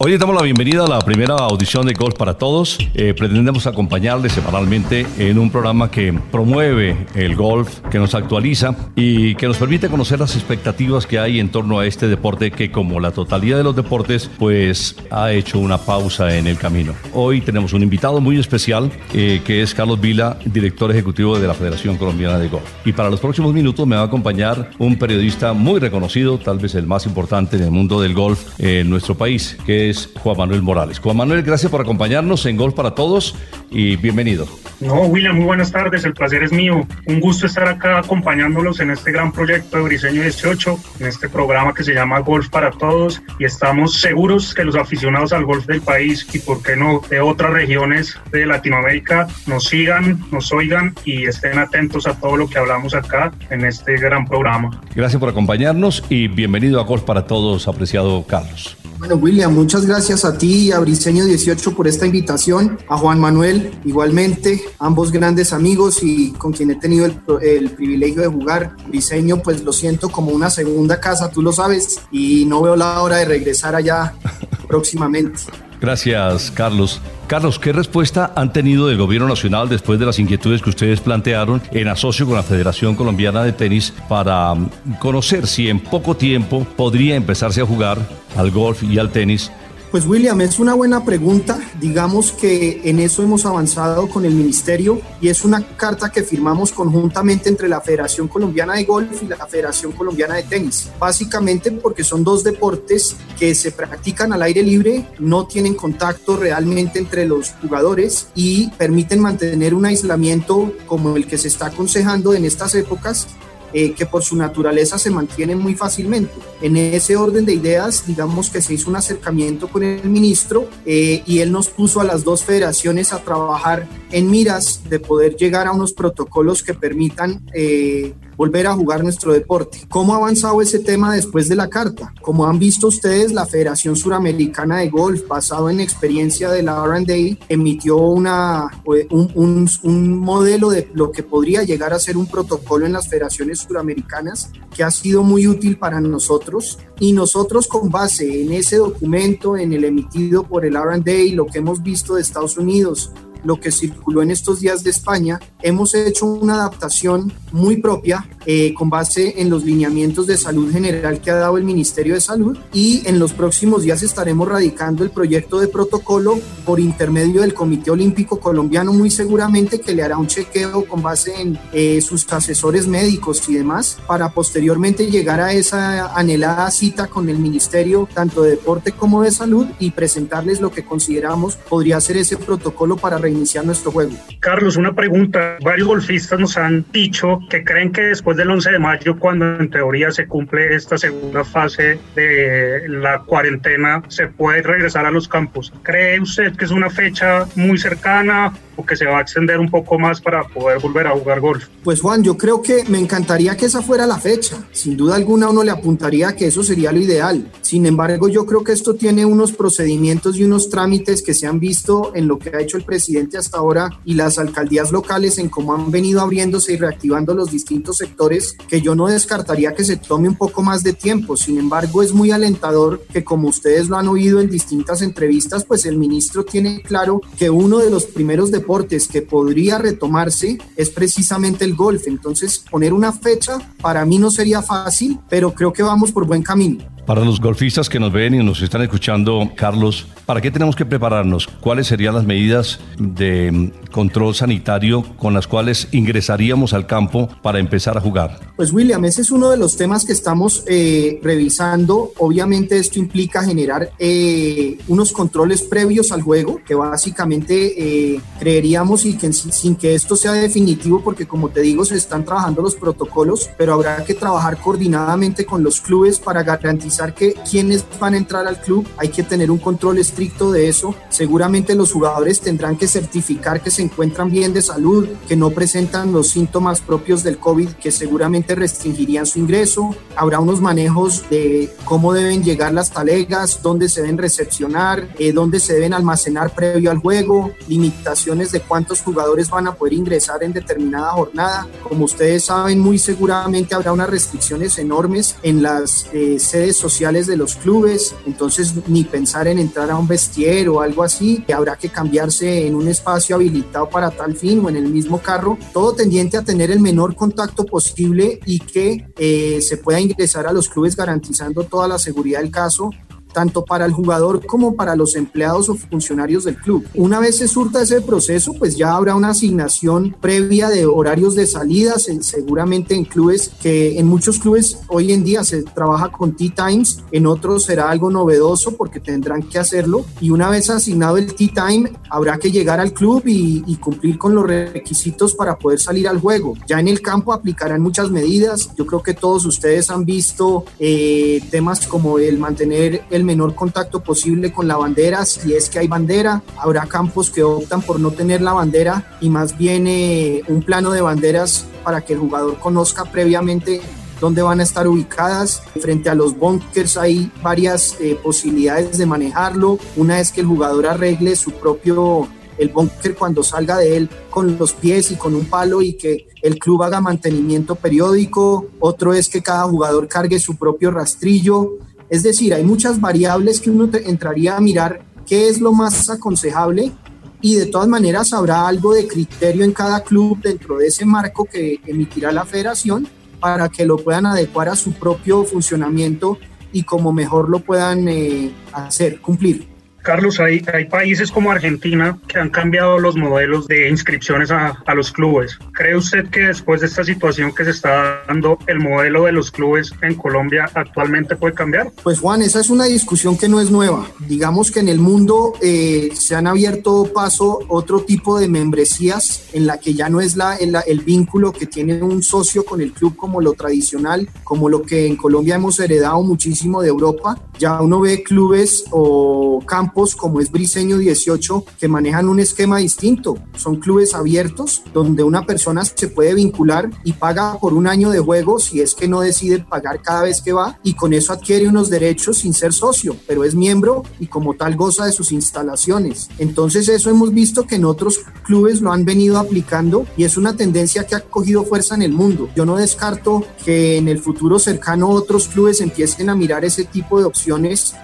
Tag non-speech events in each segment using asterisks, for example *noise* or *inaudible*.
Hoy les damos la bienvenida a la primera audición de Golf para Todos. Eh, pretendemos acompañarles semanalmente en un programa que promueve el golf, que nos actualiza y que nos permite conocer las expectativas que hay en torno a este deporte que como la totalidad de los deportes pues ha hecho una pausa en el camino. Hoy tenemos un invitado muy especial eh, que es Carlos Vila, director ejecutivo de la Federación Colombiana de Golf. Y para los próximos minutos me va a acompañar un periodista muy reconocido, tal vez el más importante en el mundo del golf en nuestro país, que Juan Manuel Morales. Juan Manuel, gracias por acompañarnos en Golf para Todos y bienvenido. No, William, muy buenas tardes, el placer es mío. Un gusto estar acá acompañándolos en este gran proyecto de Briseño 18, en este programa que se llama Golf para Todos y estamos seguros que los aficionados al golf del país y, por qué no, de otras regiones de Latinoamérica nos sigan, nos oigan y estén atentos a todo lo que hablamos acá en este gran programa. Gracias por acompañarnos y bienvenido a Golf para Todos, apreciado Carlos. Bueno, William, muchas gracias a ti y a Briseño 18 por esta invitación, a Juan Manuel igualmente, ambos grandes amigos y con quien he tenido el, el, privilegio de jugar. Briseño, pues lo siento como una segunda casa, tú lo sabes, y no veo la hora de regresar allá *laughs* próximamente. Gracias, Carlos. Carlos, ¿qué respuesta han tenido del Gobierno Nacional después de las inquietudes que ustedes plantearon en asocio con la Federación Colombiana de Tenis para conocer si en poco tiempo podría empezarse a jugar al golf y al tenis pues William, es una buena pregunta. Digamos que en eso hemos avanzado con el ministerio y es una carta que firmamos conjuntamente entre la Federación Colombiana de Golf y la Federación Colombiana de Tenis. Básicamente porque son dos deportes que se practican al aire libre, no tienen contacto realmente entre los jugadores y permiten mantener un aislamiento como el que se está aconsejando en estas épocas eh, que por su naturaleza se mantienen muy fácilmente. En ese orden de ideas, digamos que se hizo un acercamiento con el ministro eh, y él nos puso a las dos federaciones a trabajar en miras de poder llegar a unos protocolos que permitan eh, volver a jugar nuestro deporte. ¿Cómo ha avanzado ese tema después de la carta? Como han visto ustedes, la Federación Suramericana de Golf, basado en experiencia de la R&A, emitió una, un, un, un modelo de lo que podría llegar a ser un protocolo en las federaciones suramericanas que ha sido muy útil para nosotros y nosotros con base en ese documento, en el emitido por el R&A, lo que hemos visto de Estados Unidos, lo que circuló en estos días de España, hemos hecho una adaptación muy propia eh, con base en los lineamientos de salud general que ha dado el Ministerio de Salud y en los próximos días estaremos radicando el proyecto de protocolo por intermedio del Comité Olímpico Colombiano muy seguramente que le hará un chequeo con base en eh, sus asesores médicos y demás para posteriormente llegar a esa anhelada cita con el Ministerio tanto de Deporte como de Salud y presentarles lo que consideramos podría ser ese protocolo para reiniciar nuestro juego. Carlos, una pregunta. Varios golfistas nos han dicho que creen que después del 11 de mayo, cuando en teoría se cumple esta segunda fase de la cuarentena, se puede regresar a los campos. ¿Cree usted que es una fecha muy cercana o que se va a extender un poco más para poder volver a jugar golf? Pues Juan, yo creo que me encantaría que esa fuera la fecha. Sin duda alguna uno le apuntaría que eso sería lo ideal. Sin embargo, yo creo que esto tiene unos procedimientos y unos trámites que se han visto en lo que ha hecho el presidente hasta ahora y las alcaldías locales en cómo han venido abriéndose y reactivando los distintos sectores que yo no descartaría que se tome un poco más de tiempo. Sin embargo, es muy alentador que como ustedes lo han oído en distintas entrevistas, pues el ministro tiene claro que uno de los primeros deportes que podría retomarse es precisamente el golf. Entonces, poner una fecha para mí no sería fácil, pero creo que vamos por buen camino. Para los golfistas que nos ven y nos están escuchando, Carlos, ¿para qué tenemos que prepararnos? ¿Cuáles serían las medidas de mm, control sanitario con las cuales ingresaríamos al campo para empezar a jugar? Pues William, ese es uno de los temas que estamos eh, revisando. Obviamente esto implica generar eh, unos controles previos al juego, que básicamente eh, creeríamos y que sin, que esto sea definitivo, porque como te digo, se están trabajando los protocolos, pero habrá que trabajar coordinadamente con los clubes para garantizar que quienes van a entrar al club hay que tener un control estricto estricto de eso, seguramente los jugadores tendrán que certificar que se encuentran bien de salud, que no presentan los síntomas propios del COVID que seguramente restringirían su ingreso. Habrá unos manejos de cómo deben llegar las talegas, dónde se deben recepcionar, eh, dónde se deben almacenar previo al juego, limitaciones de cuántos jugadores van a poder ingresar en determinada jornada. Como ustedes saben, muy seguramente habrá unas restricciones enormes en las eh, sedes sociales de los clubes, entonces ni pensar en entrar a un vestiero o algo así, que habrá que cambiarse en un espacio habilitado para tal fin o en el mismo carro, todo tendiente a tener el menor contacto posible y que eh, se pueda ingresar a los clubes garantizando toda la seguridad del caso tanto para el jugador como para los empleados o funcionarios del club. Una vez se surta ese proceso, pues ya habrá una asignación previa de horarios de salidas, seguramente en clubes que en muchos clubes hoy en día se trabaja con tea times, en otros será algo novedoso porque tendrán que hacerlo y una vez asignado el tea time habrá que llegar al club y, cumplir con los requisitos para poder salir al juego. Ya en el campo aplicarán muchas medidas, yo creo que todos ustedes han visto eh, temas como el mantener el menor contacto posible con la bandera, si es que hay bandera. Habrá campos que optan por no tener la bandera y más bien eh, un plano de banderas para que el jugador conozca previamente dónde van a estar ubicadas. Frente a los bunkers hay varias eh, posibilidades de manejarlo. Una vez que el jugador arregle su propio el bunker cuando salga de él con los pies y con un palo y que el club haga mantenimiento periódico. Otro es que cada jugador cargue su propio rastrillo. Es decir, hay muchas variables que uno entraría a mirar qué es lo más aconsejable y de todas maneras habrá algo de criterio en cada club dentro de ese marco que emitirá la federación para que lo puedan adecuar a su propio funcionamiento y como mejor lo puedan eh, hacer, cumplir. Carlos, hay, países como Argentina que han cambiado los modelos de inscripciones a, los clubes. ¿Cree usted que después de esta situación que se está dando, el modelo de los clubes en Colombia actualmente puede cambiar? Pues Juan, esa es una discusión que no es nueva. Digamos que en el mundo eh, se han abierto paso otro tipo de membresías en la que ya no es la, el vínculo que tiene un socio con el club como lo tradicional, como lo que en Colombia hemos heredado muchísimo de Europa. Ya uno ve clubes o campos como es Briseño 18 que manejan un esquema distinto. Son clubes abiertos donde una persona se puede vincular y paga por un año de juego si es que no decide pagar cada vez que va y con eso adquiere unos derechos sin ser socio, pero es miembro y como tal goza de sus instalaciones. Entonces eso hemos visto que en otros clubes lo han venido aplicando y es una tendencia que ha cogido fuerza en el mundo. Yo no descarto que en el futuro cercano otros clubes empiecen a mirar ese tipo de opciones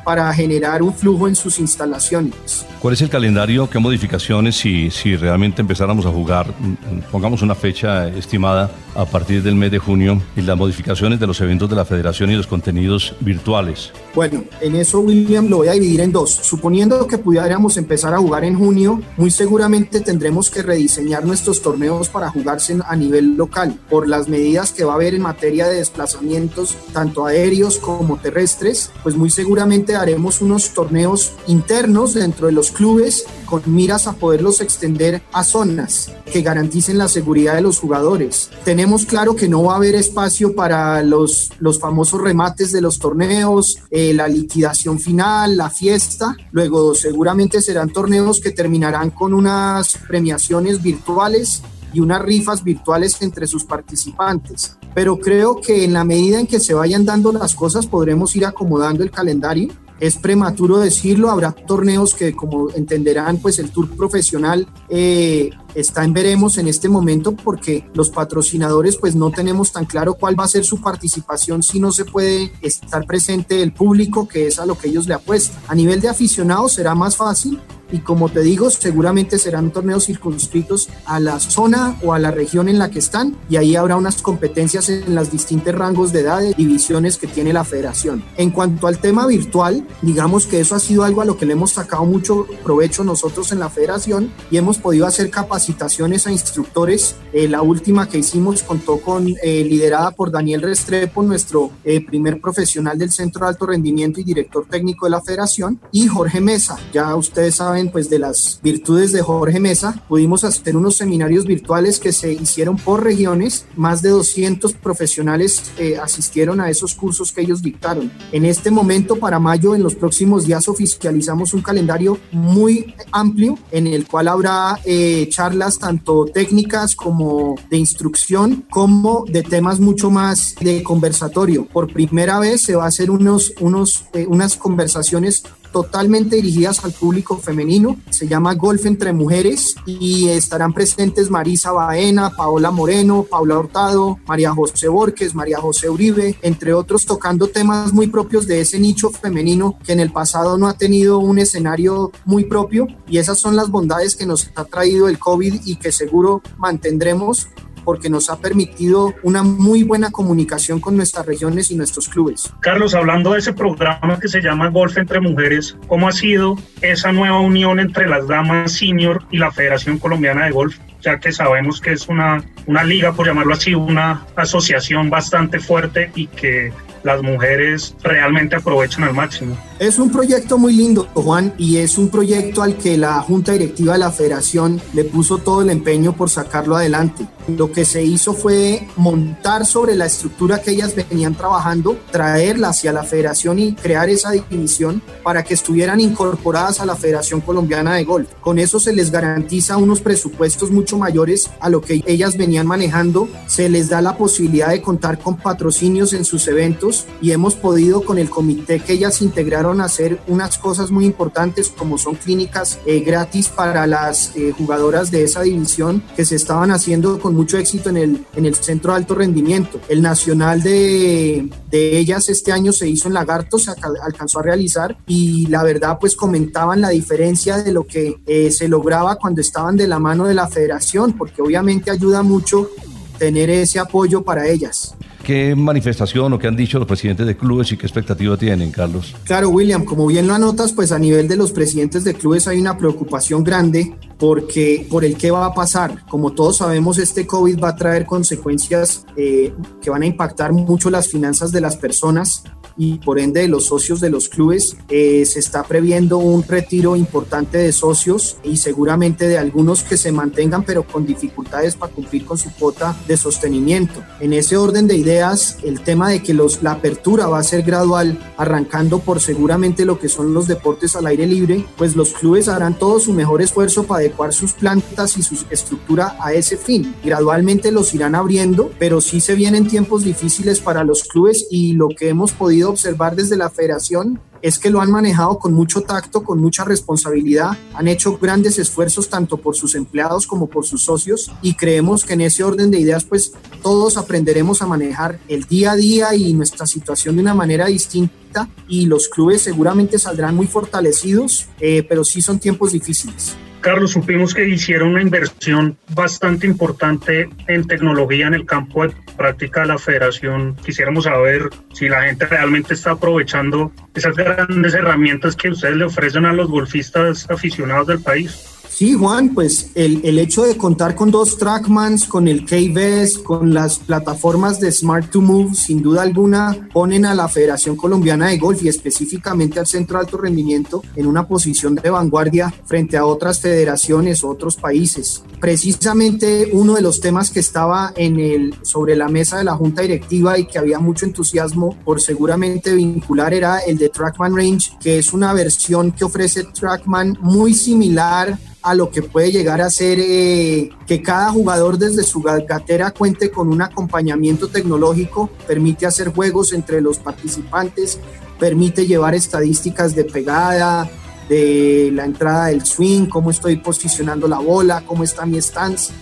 para generar un flujo en sus instalaciones ¿Cuál es el calendario? ¿Qué modificaciones si, si realmente empezáramos a jugar, mm, pongamos una fecha estimada a partir del mes de junio, y las modificaciones de los eventos de la federación y los contenidos virtuales? Bueno, en eso William lo voy a dividir en dos. Suponiendo que pudiéramos empezar a jugar en junio, muy seguramente tendremos que rediseñar nuestros torneos para jugarse a nivel local por las medidas que va a haber en materia de desplazamientos, tanto aéreos como terrestres, pues muy seguramente haremos unos torneos internos dentro de los clubes con miras a poderlos extender a zonas que garanticen la seguridad de los jugadores. Tenemos claro que no va a haber espacio para los, los famosos remates de los torneos, eh, la liquidación final, la fiesta. Luego seguramente serán torneos que terminarán con unas premiaciones virtuales y unas rifas virtuales entre sus participantes. Pero creo que en la medida en que se vayan dando las cosas podremos ir acomodando el calendario es prematuro decirlo, habrá torneos que como entenderán, pues el tour profesional eh, está en veremos en este momento porque los patrocinadores pues no tenemos tan claro cuál va a ser su participación si no se puede estar presente el público que es a lo que ellos le apuestan. A nivel de aficionados será más fácil y como te digo, seguramente serán torneos circunscritos a la zona o a la región en la que están y ahí habrá unas competencias en los distintos rangos de edad, de divisiones que tiene la federación. En cuanto al tema virtual, digamos que eso ha sido algo a lo que le hemos sacado mucho provecho nosotros en la federación y hemos podido hacer capacitaciones a instructores. Eh, la última que hicimos contó con, eh, liderada por Daniel Restrepo, nuestro eh, primer profesional del Centro de Alto Rendimiento y director técnico de la federación, y Jorge Mesa. Ya ustedes saben pues de las virtudes de Jorge Mesa, pudimos hacer unos seminarios virtuales que se hicieron por regiones, más de 200 profesionales eh, asistieron a esos cursos que ellos dictaron. En este momento, para mayo, en los próximos días oficializamos un calendario muy amplio en el cual habrá eh, charlas tanto técnicas como de instrucción, como de temas mucho más de conversatorio. Por primera vez se va a hacer unos, unos, eh, unas conversaciones totalmente dirigidas al público femenino. Se llama Golf entre Mujeres y estarán presentes Marisa Baena, Paola Moreno, Paula Hurtado, María José Borges, María José Uribe, entre otros tocando temas muy propios de ese nicho femenino que en el pasado no ha tenido un escenario muy propio y esas son las bondades que nos ha traído el COVID y que seguro mantendremos porque nos ha permitido una muy buena comunicación con nuestras regiones y nuestros clubes. Carlos, hablando de ese programa que se llama Golf entre Mujeres, ¿cómo ha sido esa nueva unión entre las damas senior y la Federación Colombiana de Golf? ya que sabemos que es una, una liga, por llamarlo así, una asociación bastante fuerte y que las mujeres realmente aprovechan al máximo. Es un proyecto muy lindo, Juan, y es un proyecto al que la Junta Directiva de la Federación le puso todo el empeño por sacarlo adelante. Lo que se hizo fue montar sobre la estructura que ellas venían trabajando, traerla hacia la Federación y crear esa división para que estuvieran incorporadas a la Federación Colombiana de Golf. Con eso se les garantiza unos presupuestos mucho mayores a lo que ellas venían manejando, se les da la posibilidad de contar con patrocinios en sus eventos y hemos podido con el comité que ellas integraron hacer unas cosas muy importantes como son clínicas eh, gratis para las eh, jugadoras de esa división que se estaban haciendo con mucho éxito en el, en el centro de alto rendimiento. El nacional de, de ellas este año se hizo en Lagarto, se alcanzó a realizar y la verdad pues comentaban la diferencia de lo que eh, se lograba cuando estaban de la mano de la federación, porque obviamente ayuda mucho tener ese apoyo para ellas. ¿Qué manifestación o qué han dicho los presidentes de clubes y qué expectativa tienen, Carlos? Claro, William, como bien lo anotas, pues a nivel de los presidentes de clubes hay una preocupación grande porque por el qué va a pasar. Como todos sabemos, este COVID va a traer consecuencias eh, que van a impactar mucho las finanzas de las personas y por ende de los socios de los clubes. Eh, se está previendo un retiro importante de socios y seguramente de algunos que se mantengan pero con dificultades para cumplir con su cuota de sostenimiento. En ese orden de ideas, el tema de que los, la apertura va a ser gradual, arrancando por seguramente lo que son los deportes al aire libre, pues los clubes harán todo su mejor esfuerzo para adecuar sus plantas y su estructura a ese fin. Gradualmente los irán abriendo, pero sí se vienen tiempos difíciles para los clubes y lo que hemos podido observar desde la federación es que lo han manejado con mucho tacto, con mucha responsabilidad, han hecho grandes esfuerzos tanto por sus empleados como por sus socios y creemos que en ese orden de ideas pues todos aprenderemos a manejar el día a día y nuestra situación de una manera distinta y los clubes seguramente saldrán muy fortalecidos, eh, pero sí son tiempos difíciles. Carlos, supimos que hicieron una inversión bastante importante en tecnología en el campo de práctica de la federación. Quisiéramos saber si la gente realmente está aprovechando esas grandes herramientas que ustedes le ofrecen a los golfistas aficionados del país. Sí, Juan, pues el, el, hecho de contar con dos Trackmans, con el KBS, con las plataformas de Smart to Move, sin duda alguna ponen a la Federación Colombiana de Golf y específicamente al Centro de Alto Rendimiento en una posición de vanguardia frente a otras federaciones o otros países. Precisamente uno de los temas que estaba en el, sobre la mesa de la Junta Directiva y que había mucho entusiasmo por seguramente vincular era el de Trackman Range, que es una versión que ofrece Trackman muy similar a lo que puede llegar a ser eh, que cada jugador desde su gatera cuente con un acompañamiento tecnológico, permite hacer juegos entre los participantes, permite llevar estadísticas de pegada, de la entrada del swing, cómo estoy posicionando la bola, cómo está mi stance.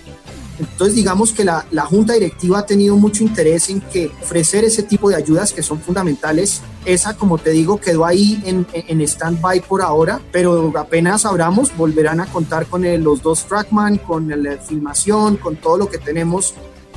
Entonces digamos que la, la, Junta Directiva ha tenido mucho interés en que ofrecer ese tipo de ayudas que son fundamentales. Esa, como te digo, quedó ahí en, en stand-by por ahora, pero apenas abramos, volverán a contar con los dos Trackman, con la filmación, con todo lo que tenemos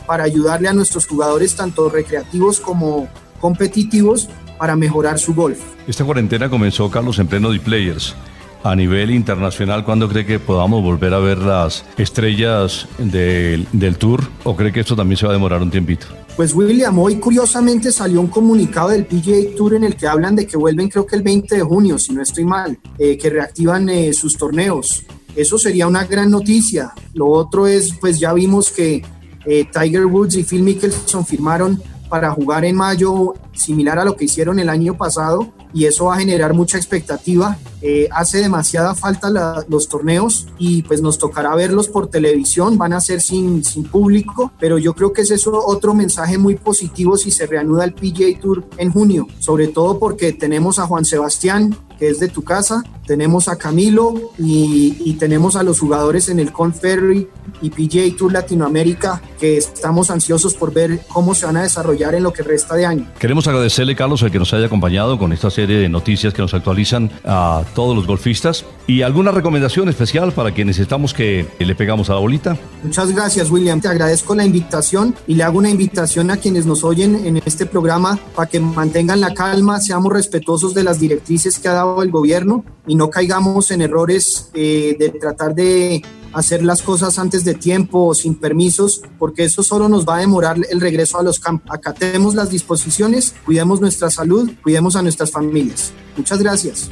para ayudarle a nuestros jugadores, tanto recreativos como competitivos, para mejorar su golf. Esta cuarentena comenzó, Carlos, en pleno de players a nivel internacional, ¿cuándo cree que podamos volver a ver las estrellas del, del Tour? ¿O cree que esto también se va a demorar un tiempito? Pues William, hoy curiosamente salió un comunicado del PGA Tour en el que hablan de que vuelven creo que el 20 de junio, si no estoy mal, eh, que reactivan eh, sus torneos. Eso sería una gran noticia. Lo otro es, pues ya vimos que eh, Tiger Woods y Phil Mickelson firmaron para jugar en mayo, similar a lo que hicieron el año pasado, y eso va a generar mucha expectativa. Eh, hace demasiada falta los torneos y pues nos tocará verlos por televisión, van a ser sin, sin público, pero yo creo que ese es otro mensaje muy positivo si se reanuda el PGA Tour en junio, sobre todo porque tenemos a Juan Sebastián, que es de tu casa, tenemos a Camilo y, y tenemos a los jugadores en el Conferry y PGA Tour Latinoamérica que estamos ansiosos por ver cómo se van a desarrollar en lo que resta de año. Queremos agradecerle, Carlos, el que nos haya acompañado con esta serie de noticias que nos actualizan a todos los golfistas. ¿Y alguna recomendación especial para quienes estamos que le pegamos a la bolita? Muchas gracias, William. Te agradezco la invitación y le hago una invitación a quienes nos oyen en este programa para que mantengan la calma, seamos respetuosos de las directrices que ha dado el gobierno no caigamos en errores eh, de tratar de hacer las cosas antes de tiempo o sin permisos, porque eso solo nos va a demorar el regreso a los campos. Acatemos las disposiciones, cuidemos nuestra salud, cuidemos a nuestras familias. Muchas gracias.